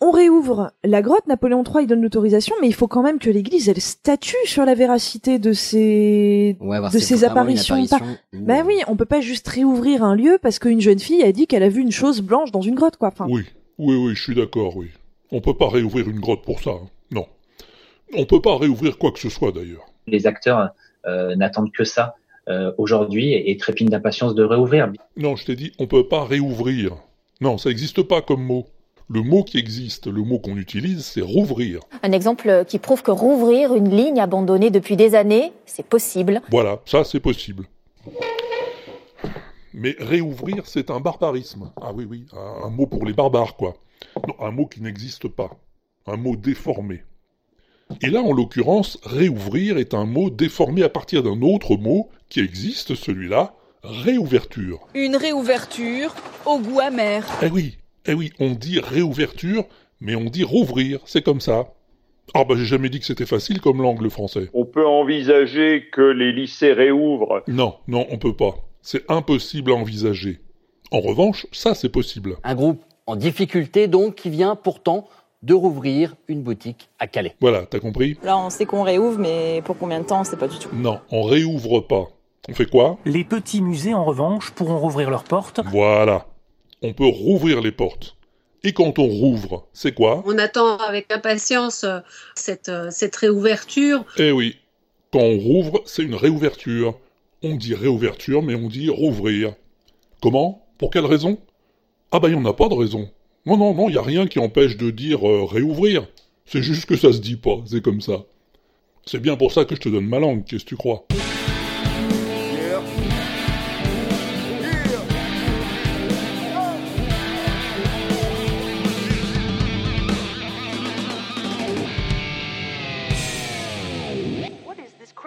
réouvre la grotte, Napoléon III il donne l'autorisation, mais il faut quand même que l'Église elle statue sur la véracité de ces Ouais, de ces apparitions. apparition Pas... ou- Ben oui, on peut pas juste réouvrir un lieu parce qu'une jeune fille a dit qu'elle a vu une chose blanche dans une grotte, quoi. Enfin, Oui, oui, oui, je suis d'accord, oui. On peut pas réouvrir une grotte pour ça, hein. non. On peut pas réouvrir quoi que ce soit d'ailleurs. Les acteurs euh, n'attendent que ça euh, aujourd'hui et, et trépignent d'impatience de réouvrir. Non, je t'ai dit, on peut pas réouvrir. Non, ça n'existe pas comme mot. Le mot qui existe, le mot qu'on utilise, c'est rouvrir. Un exemple qui prouve que rouvrir une ligne abandonnée depuis des années, c'est possible. Voilà, ça c'est possible. Mais réouvrir, c'est un barbarisme. Ah oui, oui, un, un mot pour les barbares, quoi. Non, un mot qui n'existe pas. Un mot déformé. Et là, en l'occurrence, réouvrir est un mot déformé à partir d'un autre mot qui existe, celui-là, réouverture. Une réouverture au goût amer. Eh oui, eh oui, on dit réouverture, mais on dit rouvrir, c'est comme ça. Ah bah j'ai jamais dit que c'était facile comme langue le français. On peut envisager que les lycées réouvrent. Non, non, on peut pas. C'est impossible à envisager. En revanche, ça c'est possible. Un groupe en difficulté donc qui vient pourtant de rouvrir une boutique à Calais. Voilà, t'as compris? Là, on sait qu'on réouvre, mais pour combien de temps, on sait pas du tout. Non, on réouvre pas. On fait quoi? Les petits musées, en revanche, pourront rouvrir leurs portes. Voilà. On peut rouvrir les portes. Et quand on rouvre, c'est quoi? On attend avec impatience euh, cette, euh, cette réouverture. Eh oui. Quand on rouvre, c'est une réouverture. On dit réouverture, mais on dit rouvrir. Comment? Pour quelle raison? Ah bah il n'y en a pas de raison. Non, non, non, il n'y a rien qui empêche de dire euh, réouvrir. C'est juste que ça se dit pas, c'est comme ça. C'est bien pour ça que je te donne ma langue, qu'est-ce que tu crois?